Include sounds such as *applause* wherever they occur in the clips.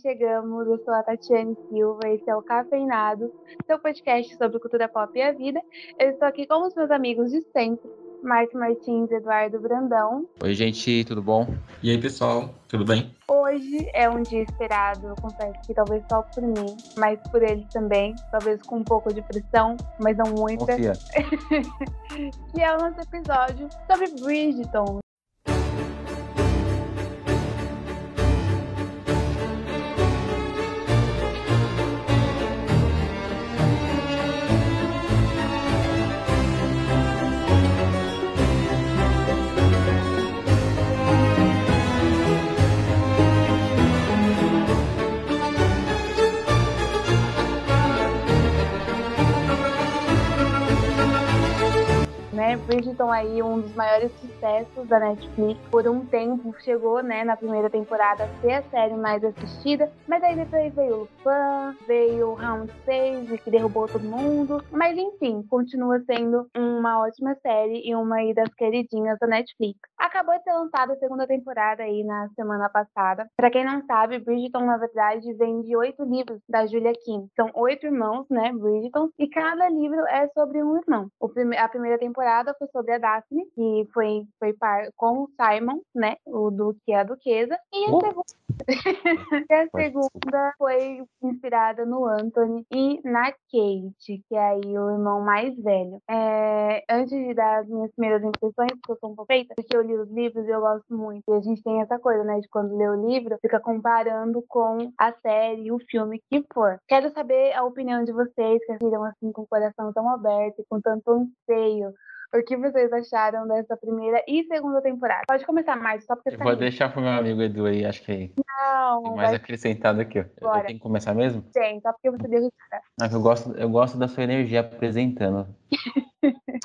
chegamos. Eu sou a Tatiane Silva, esse é o Cafeinado, seu podcast sobre cultura pop e a vida. Eu estou aqui com os meus amigos de sempre, Marco Martins e Eduardo Brandão. Oi, gente, tudo bom? E aí, pessoal, tudo bem? Hoje é um dia esperado, eu confesso que talvez só por mim, mas por eles também, talvez com um pouco de pressão, mas não muita. Confia. *laughs* que é o nosso episódio sobre Bridgeton, Bridgerton aí um dos maiores sucessos da Netflix. Por um tempo chegou, né, na primeira temporada a ser a série mais assistida, mas aí depois veio Fã, veio Round 6 que derrubou todo mundo. Mas enfim, continua sendo uma ótima série e uma aí das queridinhas da Netflix. Acabou de ser lançada a segunda temporada aí na semana passada. Para quem não sabe, Bridgerton na verdade vem de oito livros da Julia Kim. São oito irmãos, né, Bridgerton, e cada livro é sobre um irmão. A primeira temporada foi sobre a Daphne, que foi, foi par com o Simon, né, o Duque e a Duquesa, e a Uh. segunda *laughs* e a segunda foi inspirada no Anthony e na Kate, que é aí o irmão mais velho. É, antes de dar as minhas primeiras impressões, porque eu sou um pouco feita, porque eu li os livros e eu gosto muito. E a gente tem essa coisa, né, de quando lê o livro, fica comparando com a série, o filme que for. Quero saber a opinião de vocês, que assistiram assim com o coração tão aberto e com tanto anseio. O que vocês acharam dessa primeira e segunda temporada? Pode começar mais, só porque Eu tá vou deixar pro meu amigo Edu aí, acho que Não, tem mais vai acrescentado aqui. ó. Eu Bora. tenho que começar mesmo? Tem, só porque você deu risada. Ah, eu gosto, eu gosto da sua energia apresentando. *laughs*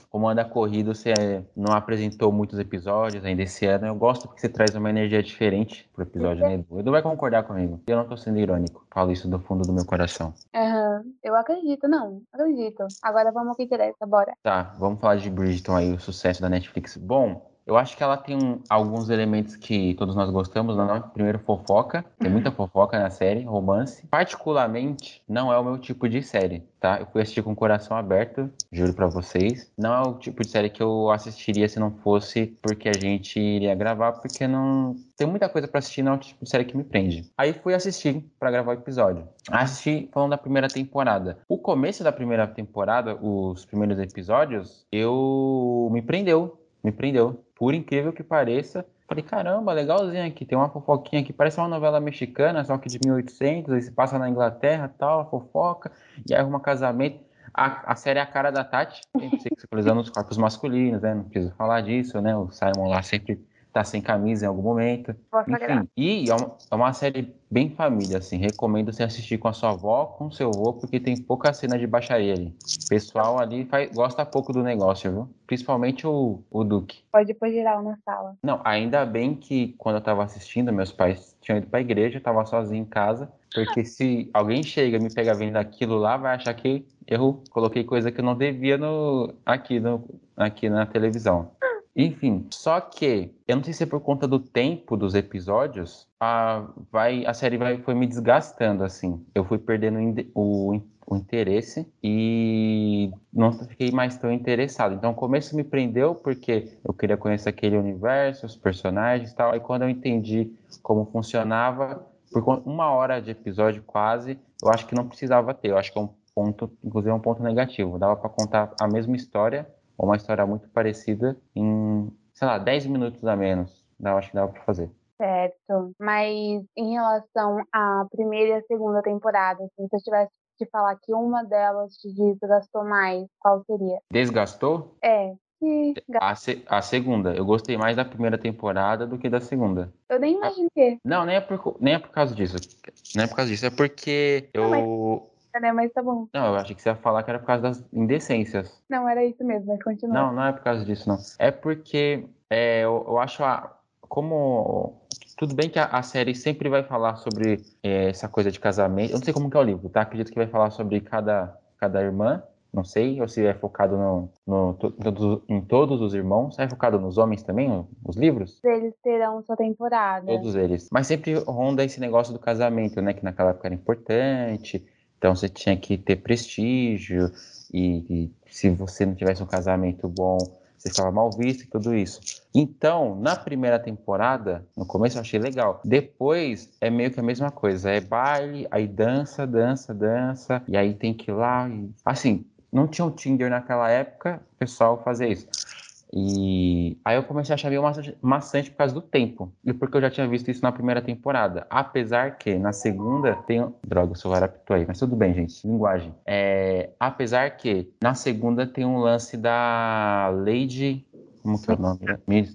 Como anda corrido, você eh, não apresentou muitos episódios ainda esse ano. Eu gosto porque você traz uma energia diferente pro episódio, né, Edu? Edu vai concordar comigo. Eu não tô sendo irônico. Falo isso do fundo do meu coração. Aham, eu acredito, não, acredito. Agora vamos ao que interessa, bora. Tá, vamos falar de Bridgerton aí, o sucesso da Netflix. Bom, eu acho que ela tem um- alguns elementos que todos nós gostamos, não é? Primeiro, fofoca. Tem muita fofoca na série, romance. Particularmente, não é o meu tipo de série, tá? Eu fui assistir com o coração aberto, juro pra vocês. Não é o tipo de série que eu assistiria se não fosse porque a gente iria gravar, porque não... Tem muita coisa pra assistir, não é o tipo de série que me prende. Aí fui assistir pra gravar o episódio. Assisti falando da primeira temporada. O começo da primeira temporada, os primeiros episódios, eu me prendeu. Me prendeu. Por incrível que pareça, falei, caramba, legalzinho aqui. Tem uma fofoquinha aqui, parece uma novela mexicana, só que de 1800, aí se passa na Inglaterra, tal, fofoca, e aí arruma casamento. A, a série é a cara da Tati, sempre sexualizando os corpos masculinos, né? Não preciso falar disso, né? O Simon lá sempre tá sem camisa em algum momento. Enfim, e é uma, é uma série bem família, assim. Recomendo você assistir com a sua avó, com o seu avô, porque tem pouca cena de baixaria ali. O pessoal ali faz- gosta pouco do negócio, viu? Principalmente o, o Duque. Pode pôr geral na sala. Não, ainda bem que quando eu tava assistindo, meus pais tinham ido pra igreja, eu tava sozinho em casa. Porque se alguém chega e me pega vendo aquilo lá, vai achar que eu coloquei coisa que eu não devia no, aqui, no, aqui na televisão. Enfim, só que eu não sei se é por conta do tempo dos episódios, a, vai, a série vai, foi me desgastando, assim. Eu fui perdendo o o, in- o interesse e não fiquei mais tão interessado. Então, o começo me prendeu porque eu queria conhecer aquele universo, os personagens e tal. Aí, quando eu entendi como funcionava, por uma hora de episódio quase, eu acho que não precisava ter. Eu acho que é um ponto, inclusive, é um ponto negativo. Dava para contar a mesma história, ou uma história muito parecida, em, sei lá, 10 minutos a menos. Eu acho que dava para fazer. Certo. Mas em relação à primeira e à segunda temporada, se você tivesse que falar que uma delas te desgastou mais, qual seria? Desgastou? É. ga- A, se- a segunda. Eu gostei mais da primeira temporada do que da segunda. Eu nem imagino que, Não, nem é por, nem é por causa disso. Nem é por causa disso. É porque eu. Não, né? Mas tá bom. Não, eu achei que você ia falar que era por causa das indecências. Não, era isso mesmo, mas continua. Não, não é por causa disso, não. É porque é, eu, eu acho a, como tudo bem que a, a série sempre vai falar sobre é, essa coisa de casamento. Eu não sei como que é o livro, tá? Acredito que vai falar sobre cada, cada irmã Não sei, ou se é focado no, no, em todos os irmãos. É focado nos homens também, os livros? Eles terão sua temporada. Todos eles. Mas sempre ronda esse negócio do casamento, né? Que naquela época era importante. Então você tinha que ter prestígio. E, e se você não tivesse um casamento bom, você ficava mal visto e tudo isso. Então, na primeira temporada, no começo eu achei legal. Depois é meio que a mesma coisa. É baile, aí dança, dança, dança. E aí tem que ir lá. E... Assim, não tinha um Tinder naquela época, o pessoal fazia isso. E aí eu comecei a achar meio maçante por causa do tempo. E porque eu já tinha visto isso na primeira temporada. Apesar que na segunda tem. Droga, o celular apitou aí, mas tudo bem, gente. Linguagem. É... Apesar que na segunda tem um lance da Lady. Como que é o nome?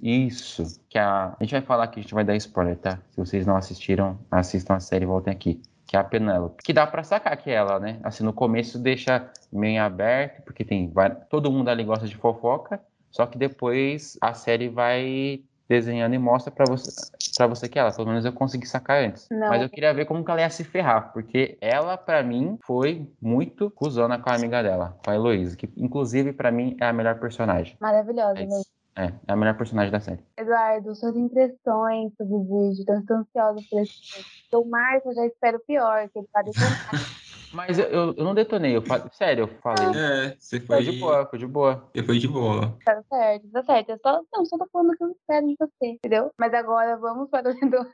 Isso. Que a... a gente vai falar aqui, a gente vai dar spoiler, tá? Se vocês não assistiram, assistam a série e voltem aqui que é a Penélope. Que dá para sacar que é ela, né? Assim, no começo deixa meio aberto, porque tem todo mundo ali gosta de fofoca, só que depois a série vai desenhando e mostra para você para você que é ela, pelo menos eu consegui sacar antes. Não. Mas eu queria ver como que ela ia se ferrar, porque ela para mim foi muito cuzona com a amiga dela, com a Heloísa, que inclusive para mim é a melhor personagem. Maravilhosa, é mesmo. É, é a melhor personagem da série. Eduardo, suas impressões sobre o vídeo, tô ansiosa por esse vídeo. O Marco eu já espero pior, que ele detonar. *laughs* Mas eu, eu, eu, não detonei, eu falei, sério, eu falei. É, você foi. Foi de boa, foi de boa. Eu fui de boa. Tá certo, tá certo. Eu só, não, só tô falando que eu espero de você, entendeu? Mas agora vamos para o *laughs* Eduardo.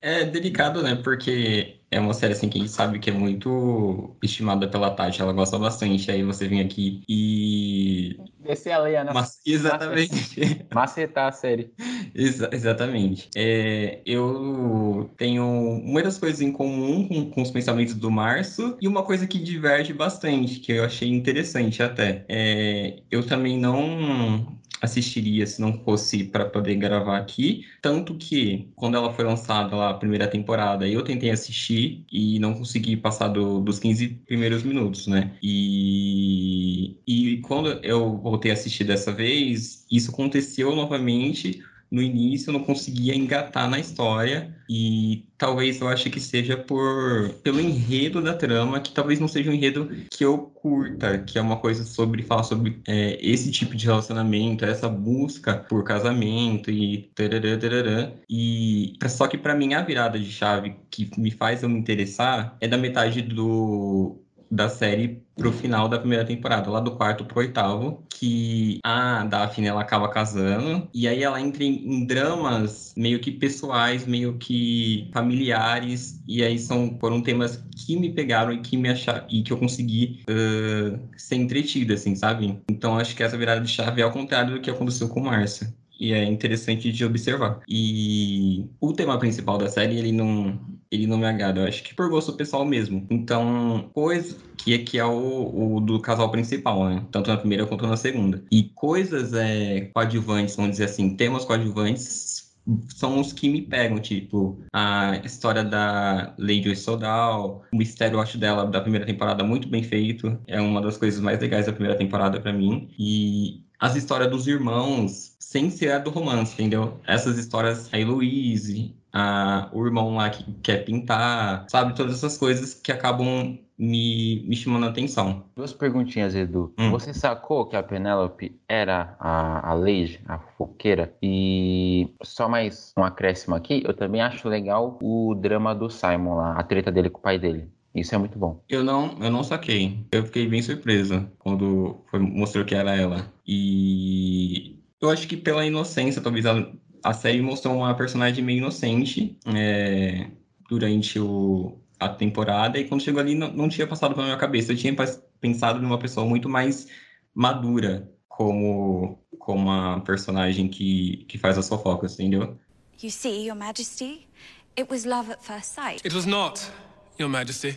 É delicado, né? Porque é uma série assim que a gente sabe que é muito estimada pela Tati, ela gosta bastante. Aí você vem aqui e. Descer a lenha, né? Mas, exatamente. Macetar a série. Exa exatamente. É, eu tenho muitas coisas em comum com, com os pensamentos do Março e uma coisa que diverge bastante, que eu achei interessante até. É, eu também não assistiria se não fosse para poder gravar aqui. Tanto que, quando ela foi lançada lá, a primeira temporada, eu tentei assistir e não consegui passar do, dos 15 primeiros minutos, né? E, e quando eu voltei a assistir dessa vez, isso aconteceu novamente no início eu não conseguia engatar na história e talvez eu ache que seja por pelo enredo da trama, que talvez não seja um enredo que eu curta, que é uma coisa sobre falar sobre é, esse tipo de relacionamento, essa busca por casamento e tarará, tarará. e só que para mim a virada de chave que me faz eu me interessar é da metade do da série pro final da primeira temporada, lá do quarto pro oitavo, que a Daphne ela acaba casando e aí ela entra em, em dramas meio que pessoais, meio que familiares e aí são foram temas que me pegaram e que me acharam e que eu consegui uh, ser entretido, assim, sabe? Então acho que essa virada de chave é ao contrário do que aconteceu com Márcia e é interessante de observar. E o tema principal da série, ele não, ele não me agrada, eu acho que por gosto pessoal mesmo. Então, coisa que aqui é o, o, do casal principal, né? Tanto na primeira quanto na segunda. E coisas é, coadjuvantes, vamos dizer assim, temas coadjuvantes são os que me pegam, tipo, a história da Lady Sodal, o mistério, eu acho, dela da primeira temporada muito bem feito, é uma das coisas mais legais da primeira temporada para mim, e as histórias dos irmãos, sem ser a do romance, entendeu? Essas histórias, a Heloise, a, o irmão lá que quer pintar, sabe? Todas essas coisas que acabam me, me chamando a atenção. Duas perguntinhas, Edu. Hum. Você sacou que a Penélope era a, a Lady, a foqueira? E só mais um acréscimo aqui, eu também acho legal o drama do Simon lá, a treta dele com o pai dele. Isso é muito bom. Eu não, eu não saquei. Eu fiquei bem surpresa quando foi, mostrou que era ela. E eu acho que pela inocência, talvez a, a série mostrou uma personagem meio inocente é, durante o, a temporada. E quando chegou ali, não, não tinha passado pela minha cabeça. Eu tinha pensado numa pessoa muito mais madura como, como a personagem que, que faz as fofocas, entendeu? You see, Your Majesty, it was love at first sight. It was not. Your Majesty,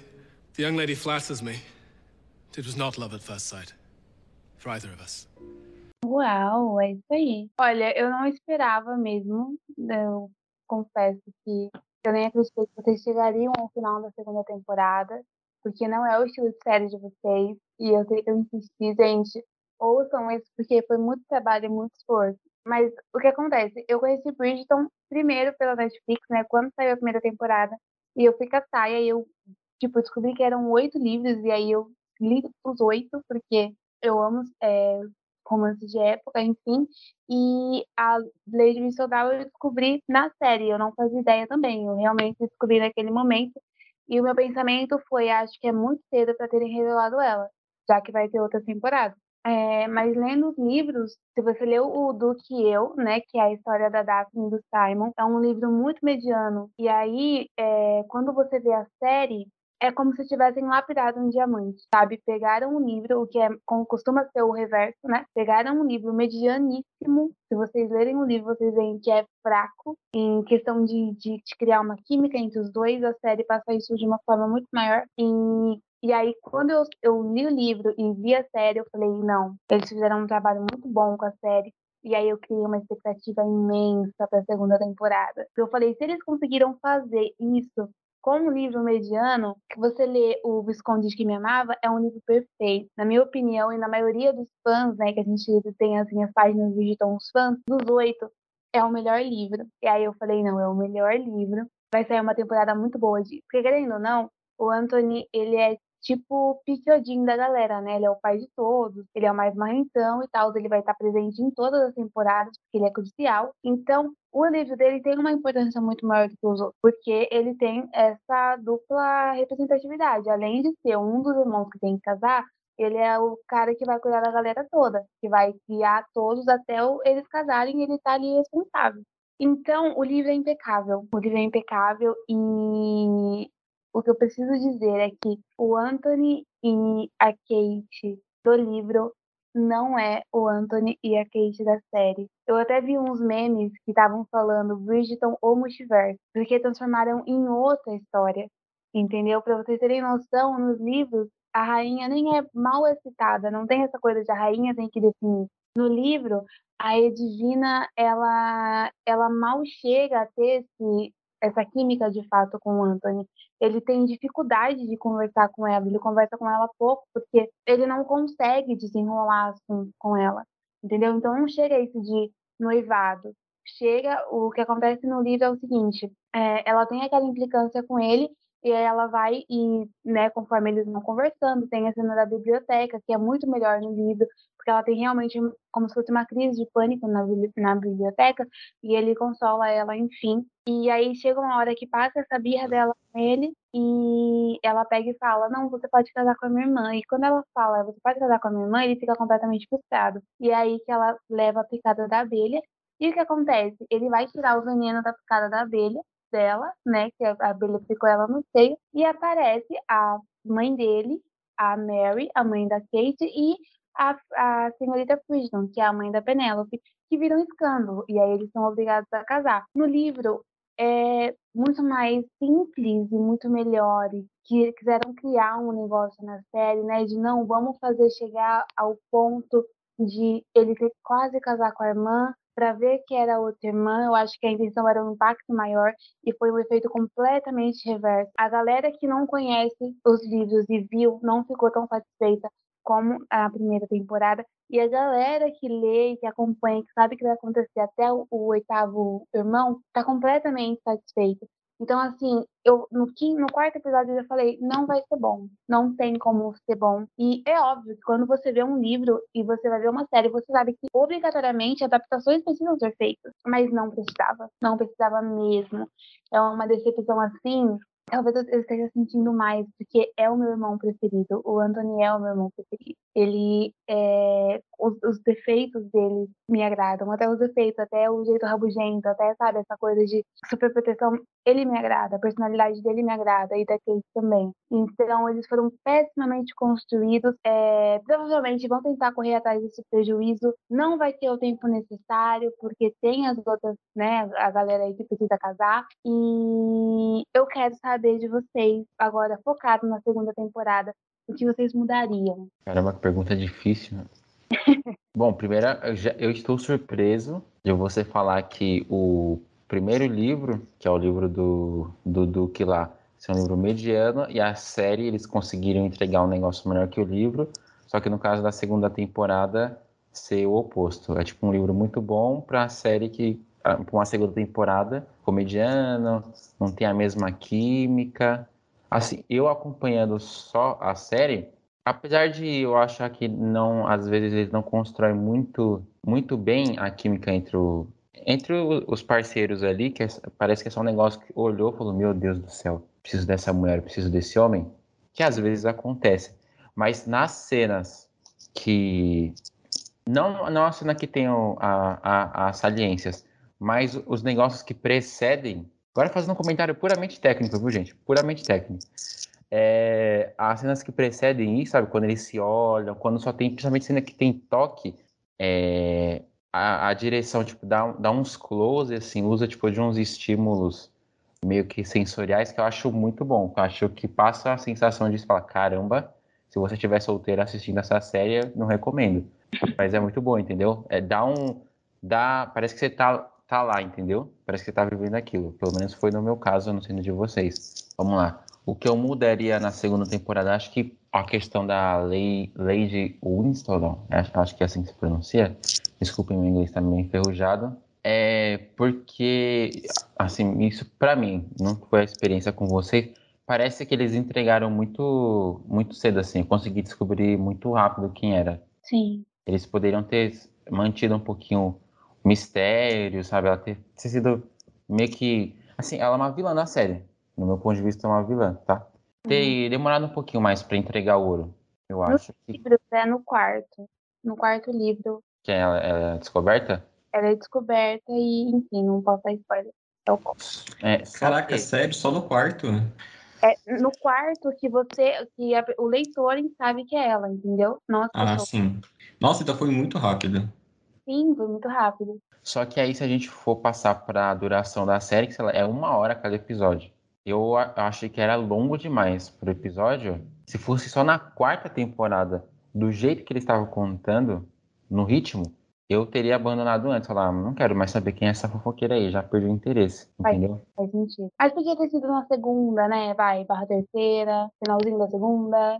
the young lady flatters me. It was not love at first sight. For either of us. Uau, é isso aí. Olha, eu não esperava mesmo. Eu confesso que eu nem acreditei que vocês chegariam ao final da segunda temporada, porque não é o estilo de série de vocês. E eu tenho que insistir, gente, ouçam isso, porque foi muito trabalho e muito esforço. Mas o que acontece? Eu conheci Bridgeton primeiro pela Netflix, né? Quando saiu a primeira temporada. E eu fui caçar, e aí eu, tipo, descobri que eram oito livros, e aí eu li os oito, porque eu amo é, romances de época, enfim. E a Lady Whistledown eu descobri na série, eu não fazia ideia também. Eu realmente descobri naquele momento. E o meu pensamento foi: acho que é muito cedo para terem revelado ela, já que vai ter outra temporada. É, mas lendo os livros, se você leu o Duque e Eu, né, que é a história da Daphne e do Simon, é um livro muito mediano. E aí, é, quando você vê a série, é como se tivessem lapidado um diamante, sabe? Pegaram um livro, o que é, costuma ser o reverso, né? Pegaram um livro medianíssimo. Se vocês lerem o livro, vocês veem que é fraco em questão de, de, de criar uma química entre os dois. A série passa isso de uma forma muito maior. E e aí, quando eu, eu li o livro e vi a série, eu falei, não, eles fizeram um trabalho muito bom com a série. E aí eu criei uma expectativa imensa para a segunda temporada. Eu falei, se eles conseguiram fazer isso com um livro mediano, que você lê o Visconde de que me amava, é um livro perfeito. Na minha opinião, e na maioria dos fãs, né, que a gente tem assim, as páginas visitam os fãs, dos oito, é o melhor livro. E aí eu falei, não, é o melhor livro. Vai sair uma temporada muito boa de. Porque querendo ou não, o Anthony, ele é tipo o Pichodinho da galera, né? Ele é o pai de todos, ele é o mais marrentão e tal, ele vai estar presente em todas as temporadas, porque ele é crucial. Então, o livro dele tem uma importância muito maior do que os outros, porque ele tem essa dupla representatividade. Além de ser um dos irmãos que tem que casar, ele é o cara que vai cuidar da galera toda, que vai guiar todos até eles casarem e ele tá ali responsável. Então, o livro é impecável. O livro é impecável e o que eu preciso dizer é que o Anthony e a Kate do livro não é o Anthony e a Kate da série. Eu até vi uns memes que estavam falando Bridgerton ou Multiverso, porque transformaram em outra história, entendeu? Para vocês terem noção, nos livros a rainha nem é mal citada, não tem essa coisa de a rainha tem que definir. No livro, a Edvina, ela, ela mal chega a ter esse, essa química de fato com o Anthony. Ele tem dificuldade de conversar com ela, ele conversa com ela pouco porque ele não consegue desenrolar com, com ela, entendeu? Então não chega isso de noivado. Chega, o que acontece no livro é o seguinte: é, ela tem aquela implicância com ele e aí ela vai e, né, conforme eles vão conversando, tem a cena da biblioteca, que é muito melhor no livro, porque ela tem realmente como se fosse uma crise de pânico na, na biblioteca, e ele consola ela, enfim. E aí chega uma hora que passa essa birra dela com ele, e ela pega e fala: Não, você pode casar com a minha irmã. E quando ela fala, você pode casar com a minha irmã, ele fica completamente frustrado. E é aí que ela leva a picada da abelha. E o que acontece? Ele vai tirar o veneno da picada da abelha, dela, né, que a abelha ficou ela no seio, e aparece a mãe dele, a Mary, a mãe da Kate, e a, a senhorita Friston, que é a mãe da Penélope, que viram um escândalo, e aí eles são obrigados a casar. No livro, é muito mais simples e muito melhor, que quiseram criar um negócio na série, né, de não, vamos fazer chegar ao ponto de ele ter quase casar com a irmã, para ver que era outra irmã, eu acho que a intenção era um impacto maior e foi um efeito completamente reverso. A galera que não conhece os livros e viu não ficou tão satisfeita como a primeira temporada. E a galera que lê, que acompanha, que sabe que vai acontecer até o, o oitavo irmão, está completamente satisfeita. Então, assim, eu no, quinto, no quarto episódio eu já falei, não vai ser bom. Não tem como ser bom. E é óbvio que quando você vê um livro e você vai ver uma série, você sabe que obrigatoriamente adaptações precisam ser feitas. Mas não precisava. Não precisava mesmo. É uma decepção assim Talvez eu esteja sentindo mais, porque é o meu irmão preferido. O Anthony é o meu irmão preferido. Ele, é, os, os, defeitos dele me agradam, até os defeitos, até o jeito rabugento, até, sabe, essa coisa de superproteção, ele me agrada, a personalidade dele me agrada, e da Kate também. Então, eles foram pessimamente construídos, é, provavelmente vão tentar correr atrás desse prejuízo, não vai ter o tempo necessário, porque tem as outras, né, a galera aí que precisa casar, e eu quero saber saber de vocês, agora focado na segunda temporada, o que vocês mudariam? Caramba, que pergunta difícil. *laughs* Bom, primeiro, eu, já, eu estou surpreso de você falar que o primeiro livro, que é o livro do, do Duque lá, é um livro mediano, e a série eles conseguiram entregar um negócio melhor que o livro, só que no caso da segunda temporada ser o oposto. É tipo um livro muito bom para a série que para uma segunda temporada comediano, não tem a mesma química. Assim, eu acompanhando só a série, apesar de eu achar que não, às vezes eles não constroem muito, muito bem a química entre, o, entre os parceiros ali, que é, parece que é só um negócio que olhou e falou, meu Deus do céu, preciso dessa mulher, preciso desse homem, que às vezes acontece. Mas nas cenas que não, não a cena que tem o, a, a, as saliências, mas os negócios que precedem. Agora fazendo um comentário puramente técnico, viu, gente? Puramente técnico. É, as cenas que precedem isso, sabe? Quando eles se olham, quando só tem, principalmente cena que tem toque, é, a, a, direção, tipo, dá, dá uns close, assim, usa, tipo, de uns estímulos meio que sensoriais que eu acho muito bom. Eu acho que passa a sensação de falar, caramba, se você estiver solteiro assistindo essa série, não recomendo. Mas é muito bom, entendeu? É, dá um. Dá, parece que você tá, tá lá, entendeu? Parece que você tá vivendo aquilo. Pelo menos foi no meu caso, eu não sei no de vocês. Vamos lá. O que eu mudaria na segunda temporada, acho que a questão da lei, Lady Winston, não, acho, acho que é assim que se pronuncia. Desculpem, meu inglês tá meio enferrujado. É porque, assim, isso para mim, não foi a experiência com vocês, parece que eles entregaram muito, muito cedo, assim. Eu consegui descobrir muito rápido quem era. Sim. Eles poderiam ter mantido um pouquinho mistério, sabe? Ela ter, ter sido meio que. Assim, ela é uma vilã na série. No meu ponto de vista, é uma vilã, tá? Ter uhum. demorado um pouquinho mais para entregar o ouro, eu no acho. No livro, é no quarto. No quarto livro. Que ela, ela é descoberta? Ela é descoberta e, enfim, não posso dar spoiler. É o é, Caraca, que... sério? Só no quarto? É no quarto que você, que a, o leitor sabe que é ela, entendeu? Nossa, ah, sim. Nossa, então foi muito rápido. Sim, foi muito rápido. Só que aí, se a gente for passar para a duração da série, que é uma hora cada episódio. Eu achei que era longo demais pro episódio. Se fosse só na quarta temporada, do jeito que eles estavam contando, no ritmo, eu teria abandonado antes. Falar, não quero mais saber quem é essa fofoqueira aí, já perdi o interesse, entendeu? Faz sentido. Mas podia ter sido na segunda, né? Vai, barra terceira, finalzinho da segunda.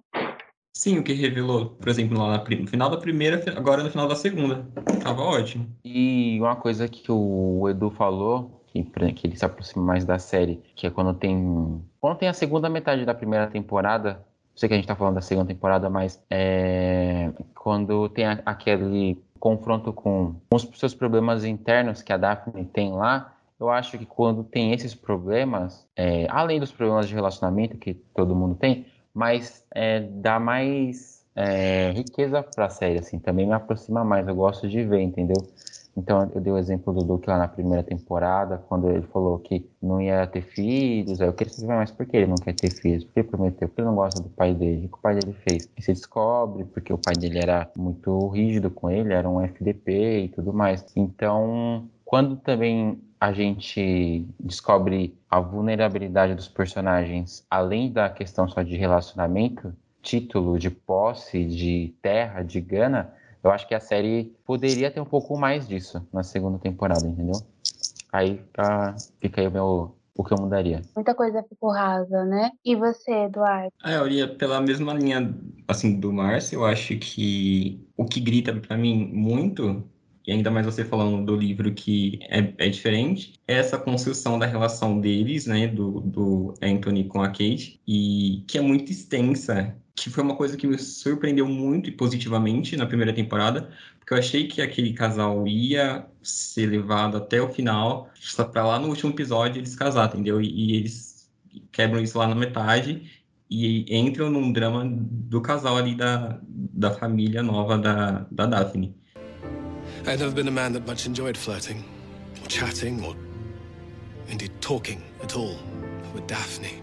Sim, o que revelou, por exemplo, lá no final da primeira, agora no final da segunda. Tava ótimo. E uma coisa que o Edu falou, que, que ele se aproxima mais da série, que é quando tem. Quando tem a segunda metade da primeira temporada, sei que a gente tá falando da segunda temporada, mas é, quando tem a, aquele confronto com, com os seus problemas internos que a Daphne tem lá, eu acho que quando tem esses problemas, é, além dos problemas de relacionamento que todo mundo tem, mas é, dá mais é, riqueza para a série, assim, também me aproxima mais, eu gosto de ver, entendeu? Então, eu dei o exemplo do Duke lá na primeira temporada, quando ele falou que não ia ter filhos. Aí eu queria saber mais por que ele não quer ter filhos, por que ele prometeu, por que ele não gosta do pai dele, o que o pai dele fez. E você descobre porque o pai dele era muito rígido com ele, era um FDP e tudo mais. Então, quando também a gente descobre a vulnerabilidade dos personagens, além da questão só de relacionamento, título, de posse, de terra, de gana, eu acho que a série poderia ter um pouco mais disso na segunda temporada, entendeu? Aí tá, fica aí o meu o que eu mudaria. Muita coisa ficou rasa, né? E você, Eduardo? Ah, eu ia pela mesma linha, assim, do Márcio. Eu acho que o que grita para mim muito, e ainda mais você falando do livro que é, é diferente, é essa construção da relação deles, né, do, do Anthony com a Kate, e que é muito extensa que foi uma coisa que me surpreendeu muito e positivamente na primeira temporada, porque eu achei que aquele casal ia ser levado até o final, para lá no último episódio eles casar, entendeu? E, e, eles quebram isso lá na metade e entram num drama do casal ali da, da família nova da, da Daphne. I've never been a man that much enjoyed flirting, or chatting, or indeed talking at all with Daphne.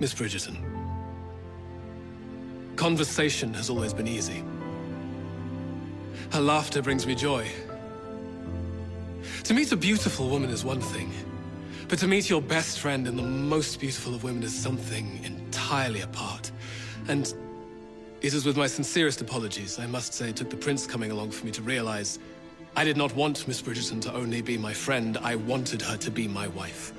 Miss Bridgerton. Conversation has always been easy. Her laughter brings me joy. To meet a beautiful woman is one thing, but to meet your best friend and the most beautiful of women is something entirely apart. And it is with my sincerest apologies, I must say it took the prince coming along for me to realize I did not want Miss Bridgerton to only be my friend, I wanted her to be my wife.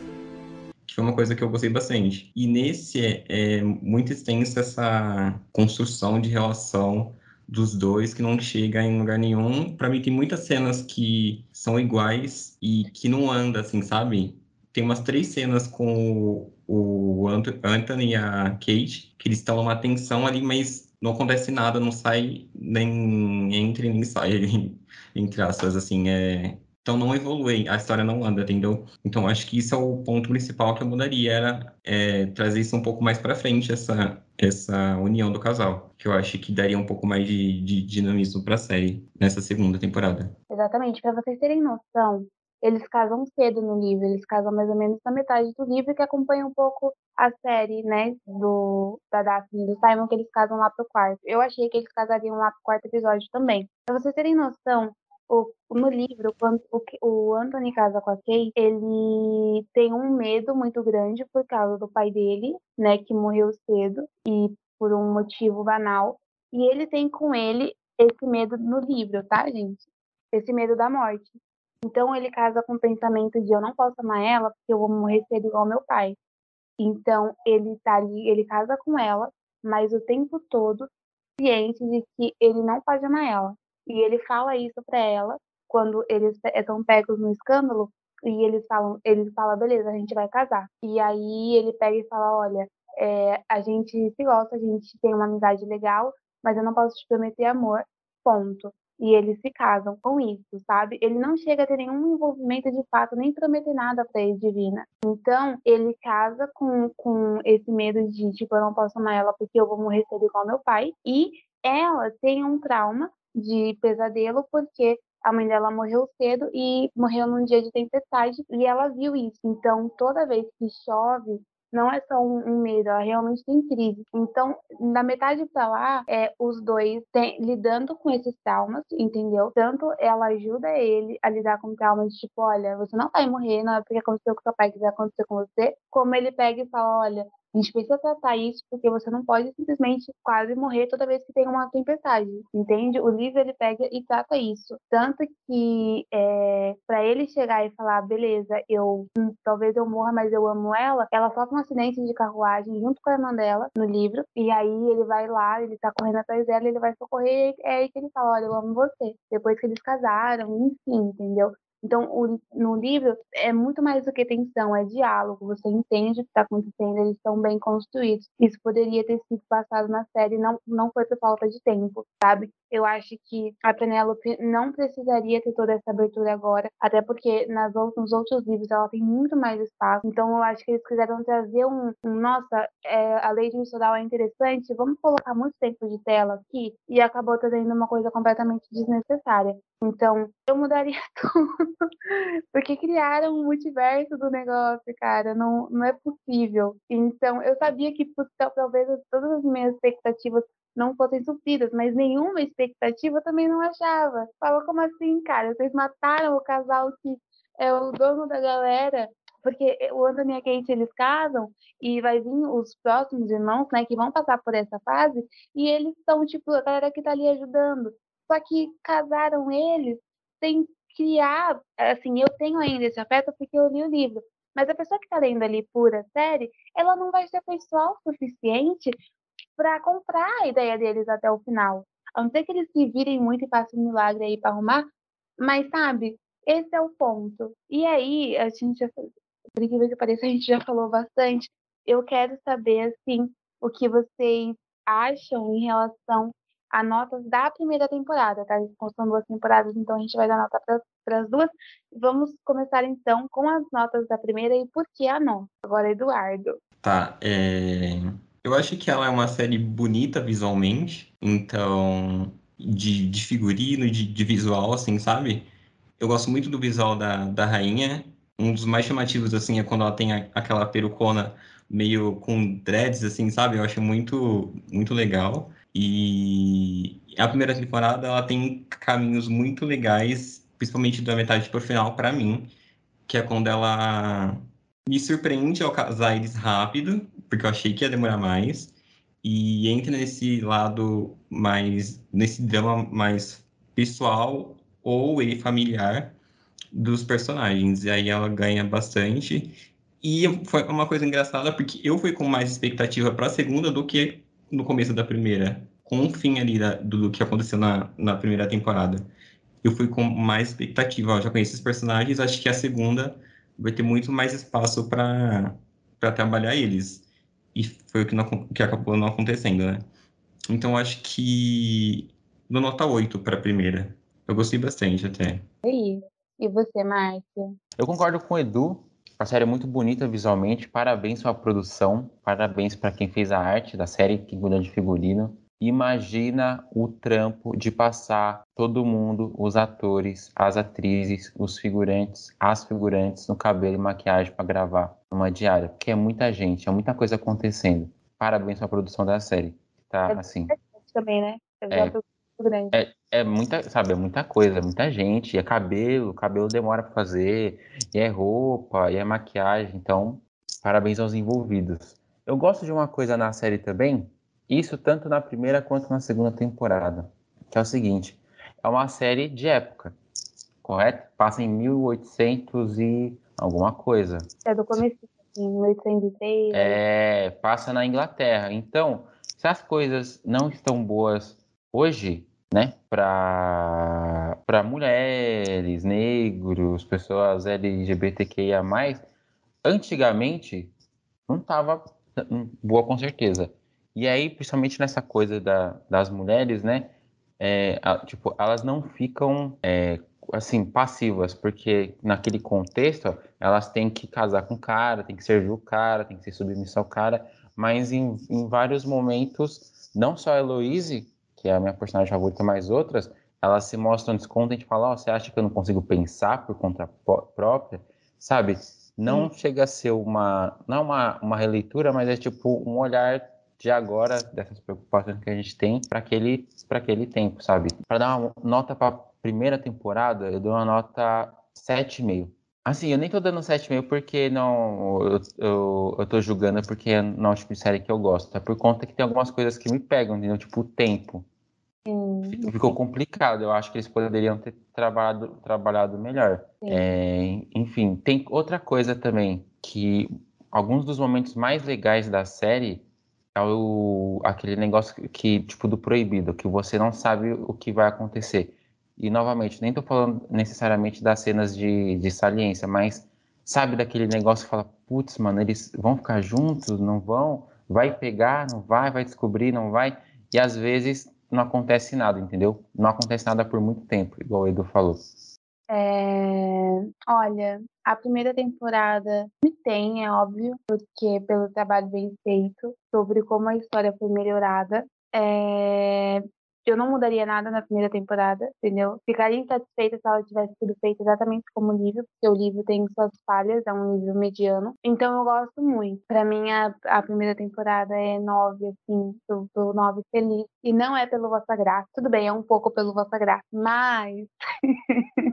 foi uma coisa que eu gostei bastante. E nesse é, é muito extensa essa construção de relação dos dois que não chega em lugar nenhum. Para mim tem muitas cenas que são iguais e que não anda assim, sabe? Tem umas três cenas com o, o Anthony e a Kate que eles estão numa tensão ali, mas não acontece nada, não sai nem entre nem sai, *laughs* entre aspas, assim, é... Então não evolui, a história não anda, entendeu? Então acho que isso é o ponto principal que eu mudaria, era é, trazer isso um pouco mais para frente, essa, essa união do casal, que eu acho que daria um pouco mais de, de dinamismo para a série nessa segunda temporada. Exatamente, para vocês terem noção, eles casam cedo no livro, eles casam mais ou menos na metade do livro, que acompanha um pouco a série, né, do, da Daphne e do Simon, que eles casam lá pro quarto. Eu achei que eles casariam lá pro quarto episódio também. Pra vocês terem noção, o, no livro, quando o, o Anthony casa com a Kate, ele tem um medo muito grande por causa do pai dele, né, que morreu cedo e por um motivo banal. E ele tem com ele esse medo no livro, tá, gente? Esse medo da morte. Então ele casa com o pensamento de eu não posso amar ela porque eu vou morrer cedo igual meu pai. Então ele tá ali, ele casa com ela, mas o tempo todo ciente de que ele não pode amar ela. E ele fala isso para ela quando eles estão pegos no escândalo e eles falam, ele fala, beleza, a gente vai casar. E aí ele pega e fala, olha, é, a gente se gosta, a gente tem uma amizade legal, mas eu não posso te prometer amor, ponto e eles se casam com isso, sabe? Ele não chega a ter nenhum envolvimento de fato, nem prometer nada para ele divina. Então, ele casa com, com esse medo de, tipo, eu não posso amar ela porque eu vou morrer cedo igual meu pai. E ela tem um trauma de pesadelo porque a mãe dela morreu cedo e morreu num dia de tempestade e ela viu isso. Então, toda vez que chove, não é só um, um, medo, ela realmente tem crise. Então, na metade pra lá, é os dois tem, lidando com esses traumas, entendeu? Tanto ela ajuda ele a lidar com traumas, tipo, olha, você não vai morrer, não é porque aconteceu com seu pai que vai acontecer com você, como ele pega e fala, olha, a gente precisa tratar isso porque você não pode simplesmente quase morrer toda vez que tem uma tempestade, entende? O livro ele pega e trata isso. Tanto que é, para ele chegar e falar, beleza, eu hum, talvez eu morra, mas eu amo ela, ela sofre um acidente de carruagem junto com a irmã dela no livro, e aí ele vai lá, ele tá correndo atrás dela, ele vai socorrer, e é aí que ele fala, olha, eu amo você. Depois que eles casaram, enfim, entendeu? Então, o, no livro é muito mais do que tensão, é diálogo. Você entende o que está acontecendo, eles estão bem construídos. Isso poderia ter sido passado na série, não, não foi por falta de tempo, sabe? Eu acho que a Penélope não precisaria ter toda essa abertura agora, até porque nas, nos outros livros ela tem muito mais espaço. Então, eu acho que eles quiseram trazer um, um nossa, é, a lei de Mistoral é interessante, vamos colocar muito tempo de tela aqui, e acabou trazendo uma coisa completamente desnecessária. Então, eu mudaria *laughs* tudo. Porque criaram um multiverso do negócio, cara. Não, não é possível. Então, eu sabia que talvez todas as minhas expectativas não fossem supridas, mas nenhuma expectativa eu também não achava. Fala, como assim, cara? Vocês mataram o casal que é o dono da galera porque o Anthony e a Kate eles casam e vai vir os próximos irmãos, né, que vão passar por essa fase e eles são tipo a galera que tá ali ajudando. Só que casaram eles sem criar, assim, eu tenho ainda esse afeto porque eu li o livro, mas a pessoa que está lendo ali pura série, ela não vai ser pessoal o suficiente para comprar a ideia deles até o final. A não ser que eles se virem muito e façam um milagre aí para arrumar, mas sabe, esse é o ponto. E aí, a gente já, por incrível que pareça, *laughs* a gente já falou bastante. Eu quero saber, assim, o que vocês acham em relação a notas da primeira temporada, tá? São duas temporadas, então a gente vai dar nota para as duas. Vamos começar então com as notas da primeira e por que a nota. Agora, Eduardo. Tá, é... eu acho que ela é uma série bonita visualmente, então, de, de figurino, de, de visual, assim, sabe? Eu gosto muito do visual da, da rainha. Um dos mais chamativos, assim, é quando ela tem a, aquela perucona meio com dreads, assim, sabe? Eu acho muito, muito legal. E a primeira temporada ela tem caminhos muito legais, principalmente da metade para o final para mim, que é quando ela me surpreende ao casar eles rápido, porque eu achei que ia demorar mais, e entra nesse lado mais nesse drama mais pessoal ou e familiar dos personagens. E aí ela ganha bastante. E foi uma coisa engraçada porque eu fui com mais expectativa para a segunda do que no começo da primeira, com o fim ali da, do, que aconteceu na, na primeira temporada. Eu fui com mais expectativa, já conheço os personagens, acho que a segunda vai ter muito mais espaço para trabalhar eles. E foi o que, não, que acabou não acontecendo, né? Então acho que dou nota 8 para a primeira. Eu gostei bastante até. E, e você, Márcia? Eu concordo com o Edu. A série é muito bonita visualmente. Parabéns pela produção. Parabéns para quem fez a arte da série, que cuidou de figurino. Imagina o trampo de passar todo mundo, os atores, as atrizes, os figurantes, as figurantes no cabelo e maquiagem para gravar uma diária, porque é muita gente, é muita coisa acontecendo. Parabéns pela produção da série. Tá É assim. Também, né? É. É, é muita, sabe, é muita coisa, é muita gente, e é cabelo, cabelo demora para fazer, e é roupa, e é maquiagem, então, parabéns aos envolvidos. Eu gosto de uma coisa na série também, isso tanto na primeira quanto na segunda temporada, que é o seguinte, é uma série de época, correto? Passa em 1800 e alguma coisa. É do começo, assim, 1803. É, passa na Inglaterra. Então, se as coisas não estão boas hoje, né, para para mulheres, negros, pessoas LGBTQIA+, antigamente não estava boa com certeza. E aí, principalmente nessa coisa da, das mulheres, né, é, tipo, elas não ficam é, assim passivas, porque naquele contexto elas têm que casar com o cara, têm que servir o cara, têm que ser submissa ao cara, mas em, em vários momentos, não só a Heloise, que é a minha personagem favorita, mas outras, elas se mostram descontentes e falam, ó, você acha que eu não consigo pensar por conta pró- própria? Sabe? Não chega a ser uma, não uma, uma releitura, mas é tipo um olhar de agora, dessas preocupações que a gente tem para aquele, para aquele tempo, sabe? Para dar uma nota para primeira temporada, eu dou uma nota 7,5. Assim, eu nem tô dando 7,5 porque não. Eu, eu, eu tô julgando porque não é o tipo de série que eu gosto. É por conta que tem algumas coisas que me pegam, entendeu? Tipo, o tempo. Sim, Ficou complicado. Eu acho que eles poderiam ter trabalhado, trabalhado melhor. É, enfim, tem outra coisa também, que alguns dos momentos mais legais da série é o, aquele negócio que, tipo, do proibido, que você não sabe o que vai acontecer. E, novamente, nem tô falando necessariamente das cenas de, de saliência, mas sabe daquele negócio que fala, putz, mano, eles vão ficar juntos, não vão? Vai pegar, não vai? Vai descobrir, não vai? E às vezes não acontece nada, entendeu? Não acontece nada por muito tempo, igual o Edu falou. É, olha, a primeira temporada me tem, é óbvio, porque pelo trabalho bem feito, sobre como a história foi melhorada. É, eu não mudaria nada na primeira temporada, entendeu? Ficaria insatisfeita se ela tivesse sido feita exatamente como o livro, porque o livro tem suas falhas, é um livro mediano. Então eu gosto muito. Pra mim, a, a primeira temporada é nove, assim, tô nove feliz. E não é pelo Vossa Graça. Tudo bem, é um pouco pelo Vossa Graça, mas *laughs*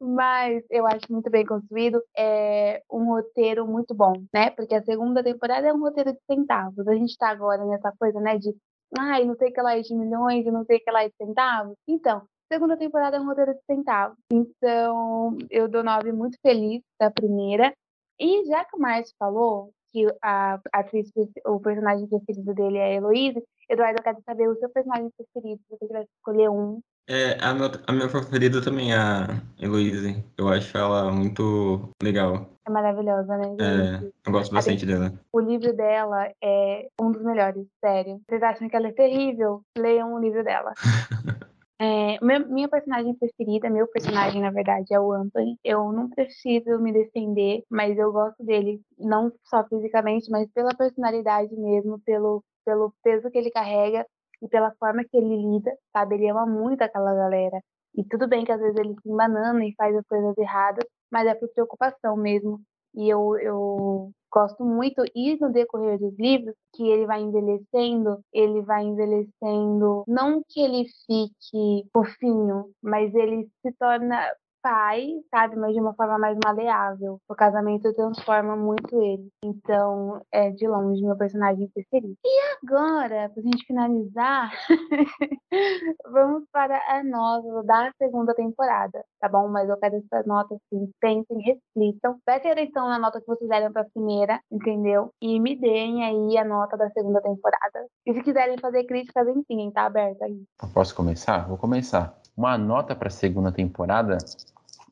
mas eu acho muito bem construído. É um roteiro muito bom, né? Porque a segunda temporada é um roteiro de centavos. A gente tá agora nessa coisa, né? De ai, não sei que lá é de milhões e não sei que lá é de centavos. Então, segunda temporada é um roteiro de centavos. Então, eu dou nove muito feliz da primeira. E já que o Márcio falou que a atriz, o personagem preferido dele é a Heloísa, Eduardo, eu quero saber o seu personagem preferido, se você tivesse escolher um. É, a, meu, a minha preferida também é a Heloise. Eu acho ela muito legal. É maravilhosa, né? É, eu gosto bastante dela. O livro dela é um dos melhores, sério. Vocês acham que ela é terrível? Leiam o livro dela. *laughs* É, minha personagem preferida, meu personagem, na verdade, é o Anthony. Eu não preciso me defender, mas eu gosto dele, não só fisicamente, mas pela personalidade mesmo, pelo, pelo peso que ele carrega e pela forma que ele lida, sabe? Ele ama muito aquela galera. E tudo bem que às vezes ele se embanana e faz as coisas erradas, mas é por preocupação mesmo. E eu, eu gosto muito, e no decorrer dos livros, que ele vai envelhecendo, ele vai envelhecendo, não que ele fique fofinho, mas ele se torna pai, sabe, mas de uma forma mais maleável. O casamento transforma muito ele. Então, é de longe meu personagem preferido. E agora, pra gente finalizar, *laughs* vamos para a nota da segunda temporada, tá bom? Mas eu quero essa nota assim, pensem, reflitam, prestem atenção na nota que vocês deram pra primeira, entendeu? E me deem aí a nota da segunda temporada. E se quiserem fazer críticas, enfim, tá aberto aí. Posso começar? Vou começar. Uma nota para a segunda temporada.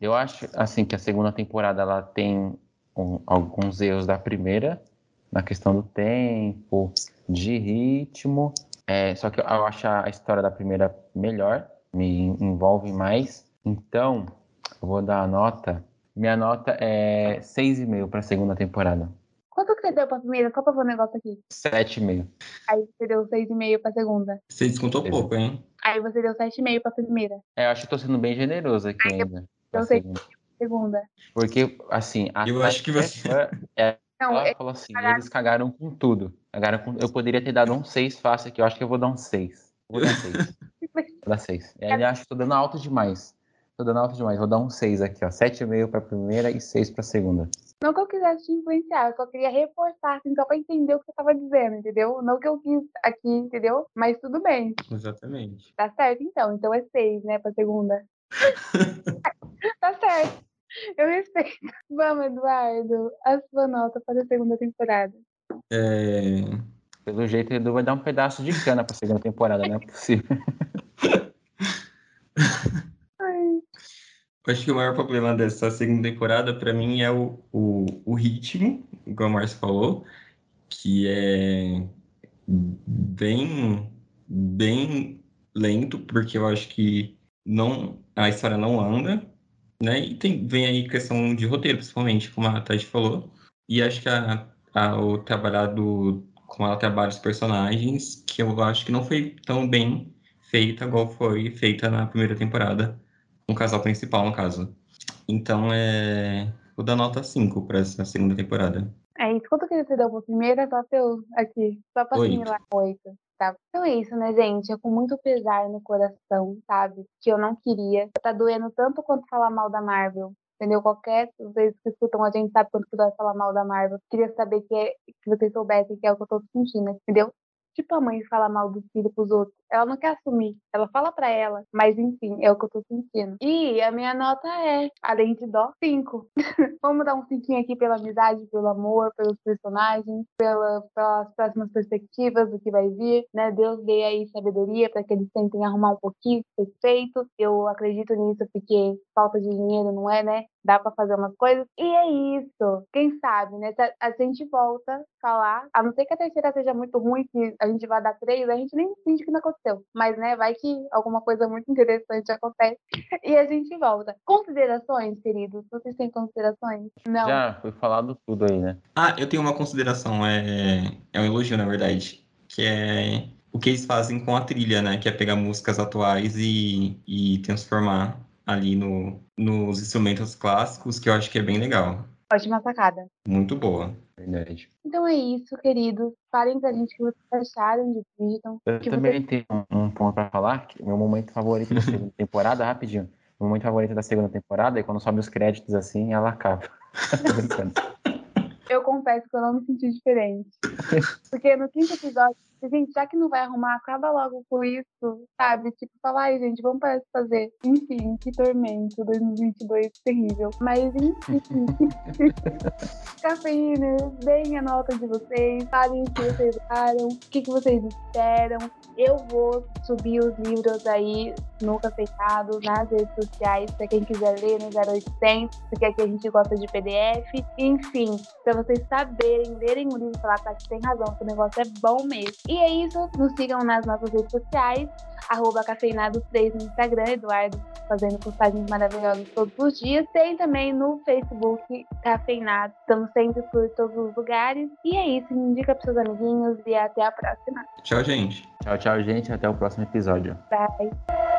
Eu acho assim que a segunda temporada ela tem um- alguns erros da primeira na questão do tempo, de ritmo É, só que eu acho a história da primeira melhor, me envolve mais. Então, eu vou dar a nota. Minha nota é 6,5 para a segunda temporada. Quanto que você deu pra primeira? Só pra ver um negócio aqui. 7,5. Aí você deu 6,5 pra segunda. Você descontou pouco, hein? Aí você deu 7,5 pra primeira. É, eu acho que tô sendo bem generoso aqui ainda. Pra Eu sei. segunda. Segunda. Porque, assim, a Eu acho que você- é, Não, ela é- falou assim, cagaram. eles cagaram com tudo. Cagaram com- Eu poderia ter dado um 6 fácil aqui, eu acho que eu vou dar um 6. Vou dar 6. vou dar 6. E aí eu acho que tô dando alto demais. Tô dando alto demais. Vou dar um 6 aqui, ó. 7,5 pra primeira e 6 pra segunda. não que eu quisesse te influenciar, eu só queria reforçar, assim, só pra entender o que você tava dizendo, entendeu? Não que eu quis aqui, entendeu? Mas tudo bem. Exatamente. Tá certo, então. Então é 6, né, pra segunda. *laughs* tá certo. Eu respeito. *laughs* Vamos, Eduardo. A sua nota para a segunda temporada. É, Pelo jeito, o Edu vai dar um pedaço de cana pra segunda temporada, não é possível. *laughs* Ai, Eu acho que o maior problema dessa segunda temporada, pra mim, é o, o, o ritmo, igual o Márcio falou, que é bem, bem lento, porque eu acho que não, a história não anda, né? E tem, vem aí questão de roteiro, principalmente, como a Tati falou. E acho que a, a, o trabalhado, como ela trabalha os personagens, que eu acho que não foi tão bem feita igual foi feita na primeira temporada com o casal principal, no caso. Então, é... Vou dar nota 5 para essa segunda temporada. É isso. Quanto que você deu pra primeira? Só pra eu aqui. Só Oito. assimilar. Oito. Tá. Então é isso, né, gente? É com muito pesar no coração, sabe? Que eu não queria. Tá doendo tanto quanto falar mal da Marvel. Entendeu? Qualquer vocês que escutam a gente sabe quanto que dói falar mal da Marvel. Queria saber que, é, que vocês soubessem que é o que eu tô sentindo, entendeu? Tipo a mãe fala mal do filho pros outros. Ela não quer assumir. Ela fala pra ela. Mas enfim, é o que eu tô sentindo. E a minha nota é, além de dó, 5. *laughs* Vamos dar um cinquinho aqui pela amizade, pelo amor, pelos personagens, pela, pelas próximas perspectivas do que vai vir, né? Deus dê aí sabedoria para que eles tentem arrumar um pouquinho de feito. Eu acredito nisso porque falta de dinheiro não é, né? Dá para fazer umas coisas. E é isso. Quem sabe, né? Se a, a gente volta a falar, a não ser que a terceira seja muito ruim, que a gente vai dar três, a gente nem finge que não aconteceu. Mas, né, vai que alguma coisa muito interessante acontece e a gente volta. Considerações, queridos? Vocês têm considerações? Não. Já foi falado tudo aí, né? Ah, eu tenho uma consideração, é, é um elogio, na verdade, que é o que eles fazem com a trilha, né? Que é pegar músicas atuais e, e transformar ali no, nos instrumentos clássicos, que eu acho que é bem legal. Ótima sacada. Muito boa. Verdade. Então é isso, queridos. Falem pra gente o que vocês acharam de Bridgerton. Eu que também tenho um, um ponto pra falar, que meu momento favorito da segunda *laughs* temporada, rapidinho. Meu momento favorito da segunda temporada é quando sobe os créditos assim ela acaba. *laughs* Tô brincando. Eu confesso que eu não me senti diferente. Porque no quinto episódio, gente, já que não vai arrumar, acaba logo com isso, sabe? Tipo, falar, ai, gente, vamos parar de fazer. Enfim, que tormento, 2022, terrível. Mas, enfim. *laughs* Cafeína, deem a nota de vocês, falem o que vocês acharam, o que, que vocês esperam. Eu vou subir os livros aí no Cafeinados, nas redes sociais, pra quem quiser ler no 0800, porque aqui a gente gosta de PDF. Enfim, pra vocês saberem, lerem o livro e falar, tá, que tem razão, que o negócio é bom mesmo. E é isso, nos sigam nas nossas redes sociais, arroba cafeinados3 no Instagram, Eduardo fazendo postagens maravilhosas todos os dias. Tem também no Facebook Cafeinados, estamos sempre por todos os lugares. E é isso, indica pros seus amiguinhos e até a próxima. Tchau, gente. Tchau, tchau, gente. Até o próximo episódio. Bye!